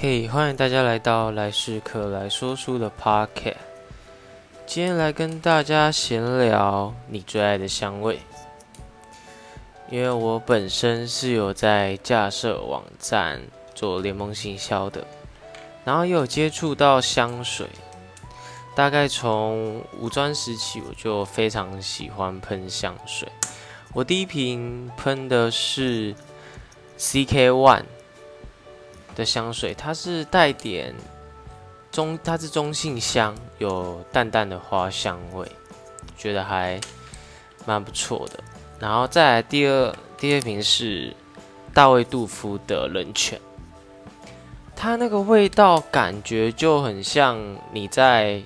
嘿，欢迎大家来到来世客来说书的 Pocket，。今天来跟大家闲聊你最爱的香味，因为我本身是有在架设网站做联盟行销的，然后也有接触到香水。大概从五专时期，我就非常喜欢喷香水。我第一瓶喷的是 CK One。的香水，它是带点中，它是中性香，有淡淡的花香味，觉得还蛮不错的。然后再来第二第二瓶是大卫杜夫的冷泉，它那个味道感觉就很像你在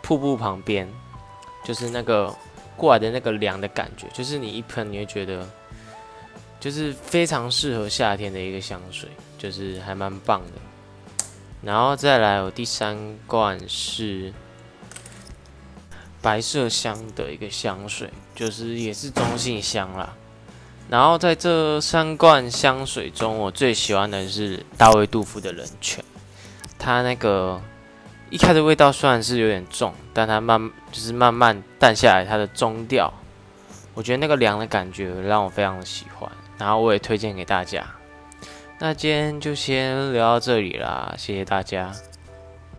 瀑布旁边，就是那个过来的那个凉的感觉，就是你一喷你会觉得。就是非常适合夏天的一个香水，就是还蛮棒的。然后再来，我第三罐是白色香的一个香水，就是也是中性香啦。然后在这三罐香水中，我最喜欢的是大卫杜夫的冷泉。它那个一开始味道虽然是有点重，但它慢就是慢慢淡下来，它的中调，我觉得那个凉的感觉让我非常的喜欢。然后我也推荐给大家。那今天就先聊到这里啦，谢谢大家。